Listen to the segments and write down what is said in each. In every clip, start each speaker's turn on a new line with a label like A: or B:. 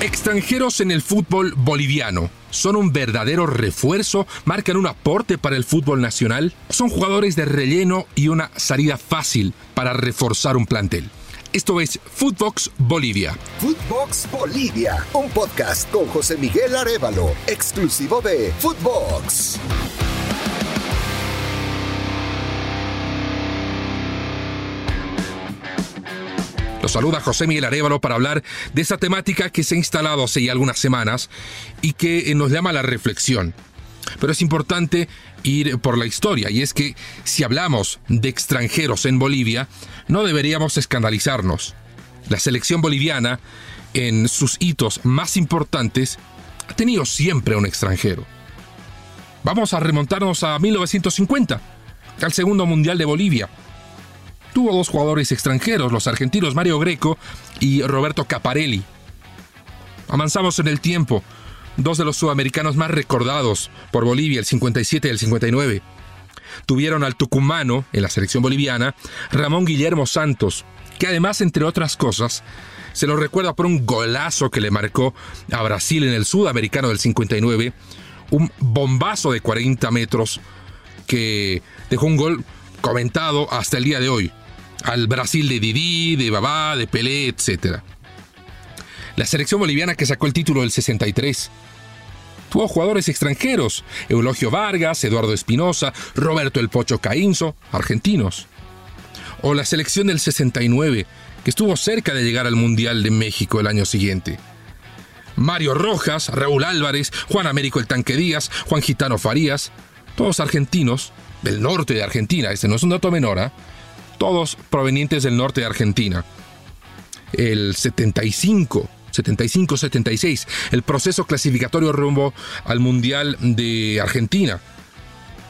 A: Extranjeros en el fútbol boliviano. ¿Son un verdadero refuerzo? ¿Marcan un aporte para el fútbol nacional? ¿Son jugadores de relleno y una salida fácil para reforzar un plantel? Esto es Footbox Bolivia.
B: Footbox Bolivia, un podcast con José Miguel Arevalo, exclusivo de Footbox.
A: Los saluda José Miguel Arevalo para hablar de esa temática que se ha instalado hace ya algunas semanas y que eh, nos llama a la reflexión. Pero es importante ir por la historia, y es que si hablamos de extranjeros en Bolivia, no deberíamos escandalizarnos. La selección boliviana, en sus hitos más importantes, ha tenido siempre un extranjero. Vamos a remontarnos a 1950, al segundo Mundial de Bolivia, tuvo dos jugadores extranjeros, los argentinos Mario Greco y Roberto Caparelli. Avanzamos en el tiempo, dos de los sudamericanos más recordados por Bolivia, el 57 y el 59. Tuvieron al tucumano en la selección boliviana, Ramón Guillermo Santos, que además, entre otras cosas, se lo recuerda por un golazo que le marcó a Brasil en el sudamericano del 59, un bombazo de 40 metros que dejó un gol comentado hasta el día de hoy al Brasil de Didi, de Babá, de Pelé, etc. La selección boliviana que sacó el título del 63 tuvo jugadores extranjeros, Eulogio Vargas, Eduardo Espinosa, Roberto El Pocho Caínzo, argentinos. O la selección del 69, que estuvo cerca de llegar al Mundial de México el año siguiente. Mario Rojas, Raúl Álvarez, Juan Américo El Tanque Díaz, Juan Gitano Farías, todos argentinos, del norte de Argentina, este no es un dato menor, ¿eh? Todos provenientes del norte de Argentina. El 75, 75-76, el proceso clasificatorio rumbo al Mundial de Argentina.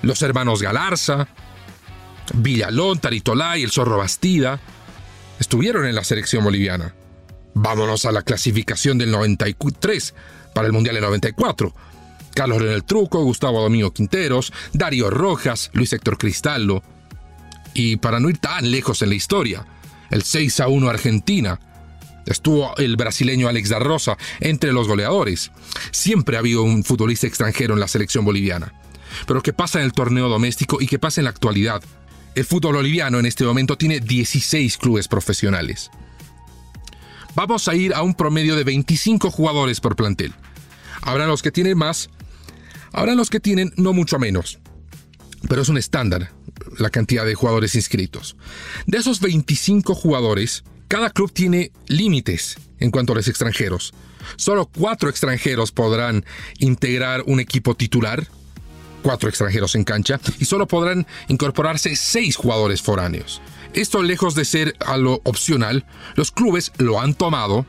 A: Los hermanos Galarza, Villalón, Taritolay, el Zorro Bastida, estuvieron en la selección boliviana. Vámonos a la clasificación del 93 para el Mundial del 94. Carlos Leonel Truco, Gustavo Domingo Quinteros, Darío Rojas, Luis Héctor Cristaldo, y para no ir tan lejos en la historia, el 6 a 1 Argentina. Estuvo el brasileño Alex da entre los goleadores. Siempre ha habido un futbolista extranjero en la selección boliviana. Pero ¿qué pasa en el torneo doméstico y qué pasa en la actualidad? El fútbol boliviano en este momento tiene 16 clubes profesionales. Vamos a ir a un promedio de 25 jugadores por plantel. Habrá los que tienen más, habrá los que tienen no mucho menos. Pero es un estándar la cantidad de jugadores inscritos. De esos 25 jugadores, cada club tiene límites en cuanto a los extranjeros. Solo cuatro extranjeros podrán integrar un equipo titular, cuatro extranjeros en cancha, y solo podrán incorporarse seis jugadores foráneos. Esto lejos de ser algo opcional, los clubes lo han tomado,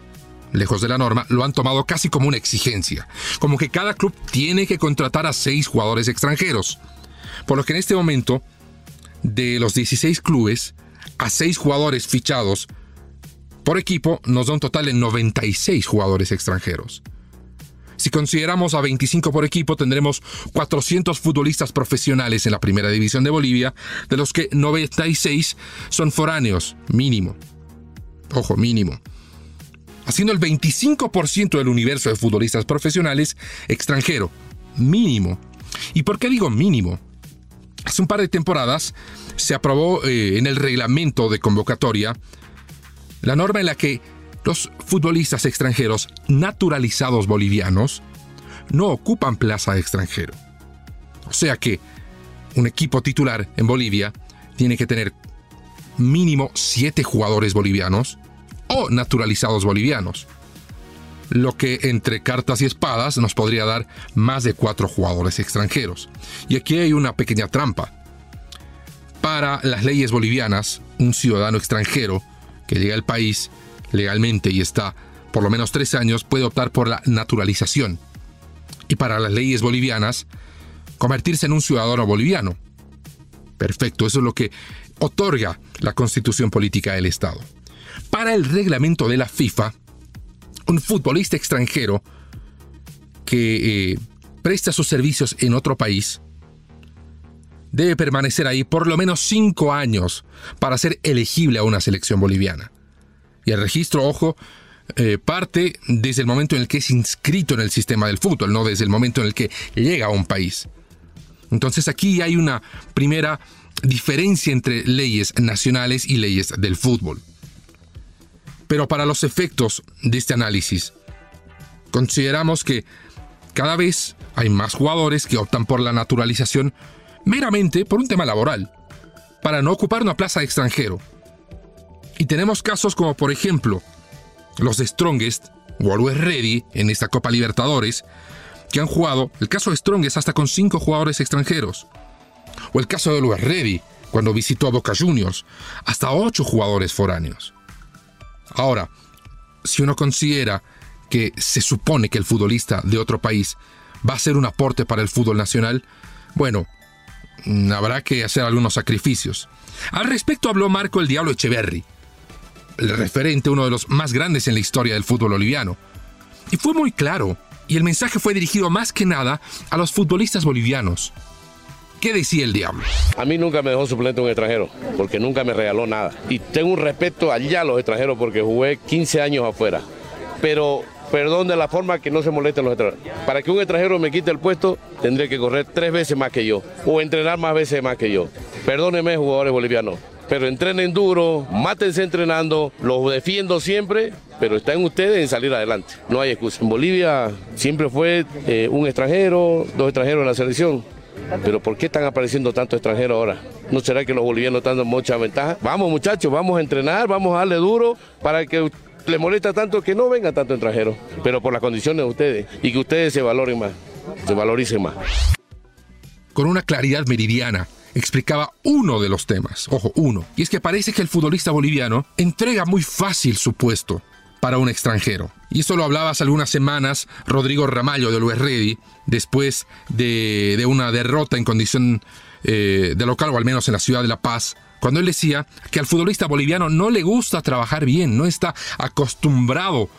A: lejos de la norma, lo han tomado casi como una exigencia, como que cada club tiene que contratar a seis jugadores extranjeros. Por lo que en este momento de los 16 clubes a 6 jugadores fichados por equipo nos da un total de 96 jugadores extranjeros. Si consideramos a 25 por equipo, tendremos 400 futbolistas profesionales en la primera división de Bolivia, de los que 96 son foráneos, mínimo. Ojo, mínimo. Haciendo el 25% del universo de futbolistas profesionales extranjero, mínimo. ¿Y por qué digo mínimo? Hace un par de temporadas se aprobó eh, en el reglamento de convocatoria la norma en la que los futbolistas extranjeros naturalizados bolivianos no ocupan plaza de extranjero. O sea que un equipo titular en Bolivia tiene que tener mínimo siete jugadores bolivianos o naturalizados bolivianos. Lo que entre cartas y espadas nos podría dar más de cuatro jugadores extranjeros. Y aquí hay una pequeña trampa. Para las leyes bolivianas, un ciudadano extranjero que llega al país legalmente y está por lo menos tres años puede optar por la naturalización. Y para las leyes bolivianas, convertirse en un ciudadano boliviano. Perfecto, eso es lo que otorga la constitución política del Estado. Para el reglamento de la FIFA, un futbolista extranjero que eh, presta sus servicios en otro país debe permanecer ahí por lo menos cinco años para ser elegible a una selección boliviana. Y el registro, ojo, eh, parte desde el momento en el que es inscrito en el sistema del fútbol, no desde el momento en el que llega a un país. Entonces aquí hay una primera diferencia entre leyes nacionales y leyes del fútbol. Pero para los efectos de este análisis, consideramos que cada vez hay más jugadores que optan por la naturalización meramente por un tema laboral, para no ocupar una plaza de extranjero. Y tenemos casos como por ejemplo los de Strongest o Always Ready en esta Copa Libertadores, que han jugado, el caso de Strongest hasta con cinco jugadores extranjeros, o el caso de Always Ready cuando visitó a Boca Juniors, hasta ocho jugadores foráneos. Ahora, si uno considera que se supone que el futbolista de otro país va a ser un aporte para el fútbol nacional, bueno, mm, habrá que hacer algunos sacrificios. Al respecto habló Marco el Diablo Echeverry, el referente, uno de los más grandes en la historia del fútbol boliviano. Y fue muy claro, y el mensaje fue dirigido más que nada a los futbolistas bolivianos. ¿Qué decía el diablo?
C: A mí nunca me dejó suplente un extranjero, porque nunca me regaló nada. Y tengo un respeto allá a los extranjeros porque jugué 15 años afuera. Pero perdón de la forma que no se molesten los extranjeros. Para que un extranjero me quite el puesto, tendría que correr tres veces más que yo, o entrenar más veces más que yo. Perdónenme, jugadores bolivianos pero entrenen duro, mátense entrenando, los defiendo siempre, pero está en ustedes en salir adelante, no hay excusa. En Bolivia siempre fue eh, un extranjero, dos extranjeros en la selección. Pero ¿por qué están apareciendo tantos extranjeros ahora? ¿No será que los bolivianos están dando mucha ventaja? Vamos muchachos, vamos a entrenar, vamos a darle duro para que les molesta tanto que no venga tanto extranjero, pero por las condiciones de ustedes y que ustedes se valoren más, se valoricen más.
A: Con una claridad meridiana, explicaba uno de los temas, ojo, uno, y es que parece que el futbolista boliviano entrega muy fácil su puesto para un extranjero. Y esto lo hablaba hace algunas semanas Rodrigo Ramallo de Luis Ready, después de, una derrota en condición eh, de local, o al menos en la ciudad de La Paz, cuando él decía que al futbolista boliviano no le gusta trabajar bien, no está acostumbrado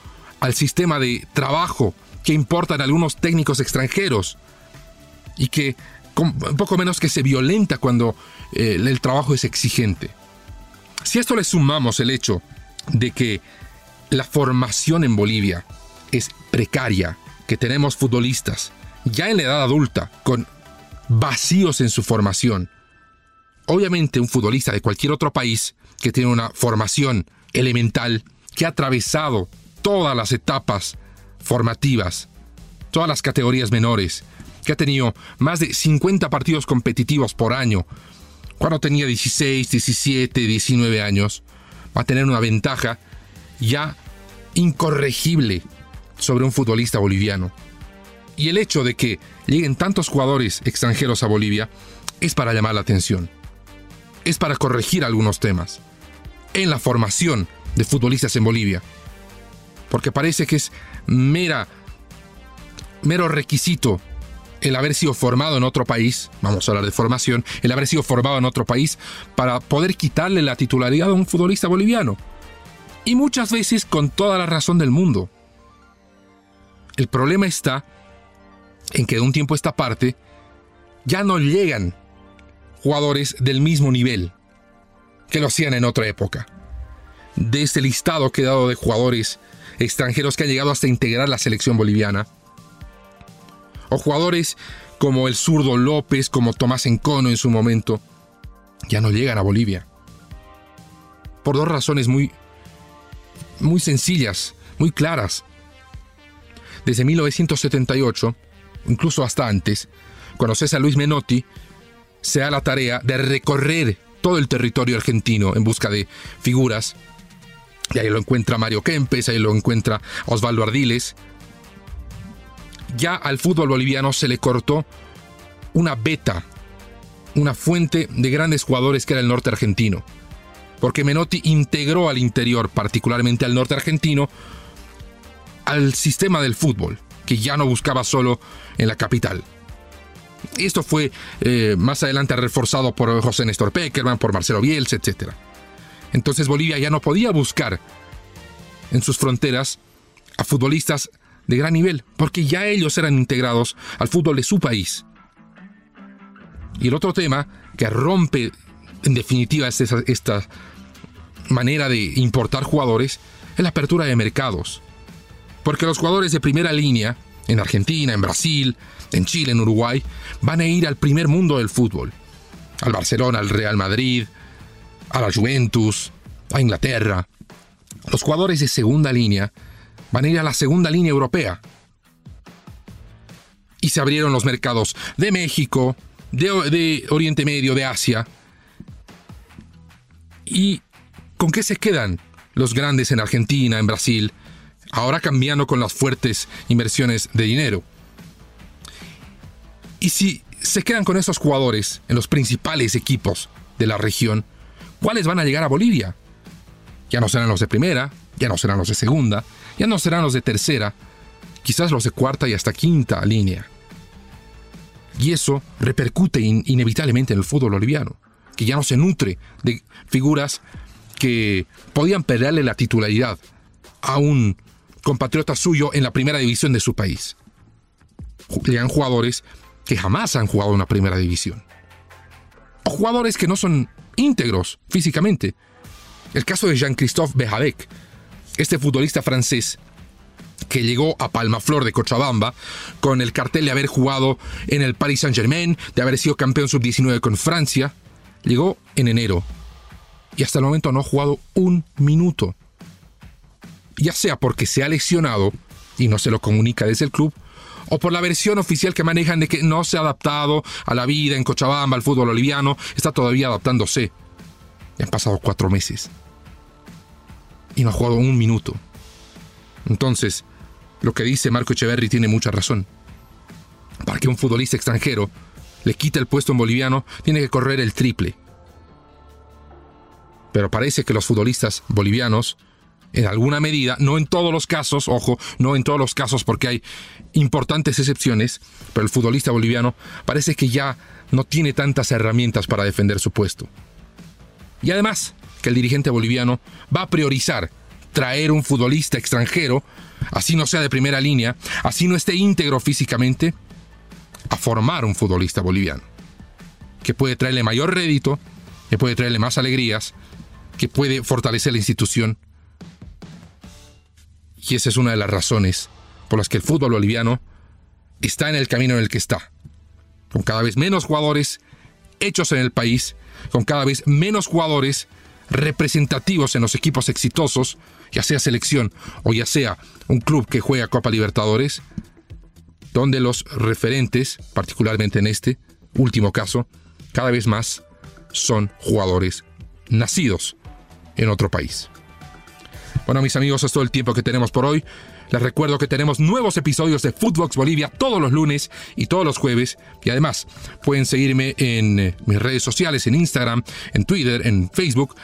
A: al sistema de trabajo que importan algunos técnicos extranjeros y que un poco menos que se violenta cuando eh, el trabajo es exigente. Si a esto le sumamos el hecho de que la formación en Bolivia es precaria, que tenemos futbolistas ya en la edad adulta con vacíos en su formación, obviamente un futbolista de cualquier otro país que tiene una formación elemental, que ha atravesado todas las etapas formativas, todas las categorías menores, que ha tenido más de 50 partidos competitivos por año, cuando tenía 16, 17, 19 años, va a tener una ventaja ya incorregible sobre un futbolista boliviano. Y el hecho de que lleguen tantos jugadores extranjeros a Bolivia es para llamar la atención. Es para corregir algunos temas en la formación de futbolistas en Bolivia. Porque parece que es mera, mero requisito el haber sido formado en otro país, vamos a hablar de formación, el haber sido formado en otro país para poder quitarle la titularidad a un futbolista boliviano. Y muchas veces con toda la razón del mundo. El problema está en que de un tiempo a esta parte ya no llegan jugadores del mismo nivel que lo hacían en otra época. De este listado que dado de jugadores extranjeros que han llegado hasta integrar la selección boliviana, o jugadores como el zurdo López, como Tomás Encono en su momento, ya no llegan a Bolivia. Por dos razones muy, muy sencillas, muy claras. Desde 1978, incluso hasta antes, cuando César Luis Menotti se da la tarea de recorrer todo el territorio argentino en busca de figuras, y ahí lo encuentra Mario Kempes, ahí lo encuentra Osvaldo Ardiles, ya al fútbol boliviano se le cortó una beta, una fuente de grandes jugadores que era el norte argentino. Porque Menotti integró al interior, particularmente al norte argentino, al sistema del fútbol, que ya no buscaba solo en la capital. Esto fue eh, más adelante reforzado por José Néstor Peckerman, por Marcelo Bielsa, etc. Entonces Bolivia ya no podía buscar en sus fronteras a futbolistas de gran nivel, porque ya ellos eran integrados al fútbol de su país. Y el otro tema que rompe en definitiva esta, manera de importar jugadores es la apertura de mercados. Porque los jugadores de primera línea, en Argentina, en Brasil, en Chile, en Uruguay, van a ir al primer mundo del fútbol. Al Barcelona, al Real Madrid, a la Juventus, a Inglaterra. Los jugadores de segunda línea van a ir a la segunda línea europea. Y se abrieron los mercados de México, de, Oriente Medio, de Asia. ¿Y con qué se quedan los grandes en Argentina, en Brasil, ahora cambiando con las fuertes inversiones de dinero? Y si se quedan con esos jugadores en los principales equipos de la región, ¿cuáles van a llegar a Bolivia? Ya no serán los de primera, ya no serán los de segunda, ya no serán los de tercera, quizás los de cuarta y hasta quinta línea. Y eso repercute inevitablemente en el fútbol boliviano, que ya no se nutre de figuras que podían perderle la titularidad a un compatriota suyo en la primera división de su país. Llegan jugadores que jamás han jugado en una primera división. O jugadores que no son íntegros físicamente. El caso de Jean-Christophe Bejadec, este futbolista francés que llegó a Palmaflor de Cochabamba con el cartel de haber jugado en el Paris Saint-Germain, de haber sido campeón sub-19 con Francia, llegó en enero y hasta el momento no ha jugado un minuto. Ya sea porque se ha lesionado y no se lo comunica desde el club, o por la versión oficial que manejan de que no se ha adaptado a la vida en Cochabamba, al fútbol boliviano, está todavía adaptándose. Y han pasado cuatro meses. Y no ha jugado un minuto. Entonces, lo que dice Marco Echeverri tiene mucha razón. Para que un futbolista extranjero le quite el puesto en boliviano, tiene que correr el triple. Pero parece que los futbolistas bolivianos, en alguna medida, no en todos los casos, ojo, no en todos los casos porque hay importantes excepciones, pero el futbolista boliviano parece que ya no tiene tantas herramientas para defender su puesto. Y además, que el dirigente boliviano va a priorizar traer un futbolista extranjero, así no sea de primera línea, así no esté íntegro físicamente, a formar un futbolista boliviano, que puede traerle mayor rédito, que puede traerle más alegrías, que puede fortalecer la institución. Y esa es una de las razones por las que el fútbol boliviano está en el camino en el que está, con cada vez menos jugadores hechos en el país, con cada vez menos jugadores representativos en los equipos exitosos, ya sea selección o ya sea un club que juega Copa Libertadores, donde los referentes, particularmente en este último caso, cada vez más son jugadores nacidos en otro país. Bueno, mis amigos, es todo el tiempo que tenemos por hoy. Les recuerdo que tenemos nuevos episodios de Footbox Bolivia todos los lunes y todos los jueves. Y además pueden seguirme en eh, mis redes sociales, en Instagram, en Twitter, en Facebook.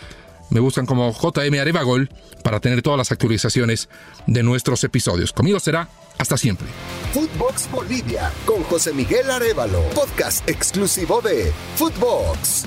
A: Me buscan como JM Arevagol para tener todas las actualizaciones de nuestros episodios. Conmigo será hasta siempre.
B: Footbox Bolivia con José Miguel Arevalo, podcast exclusivo de Footbox.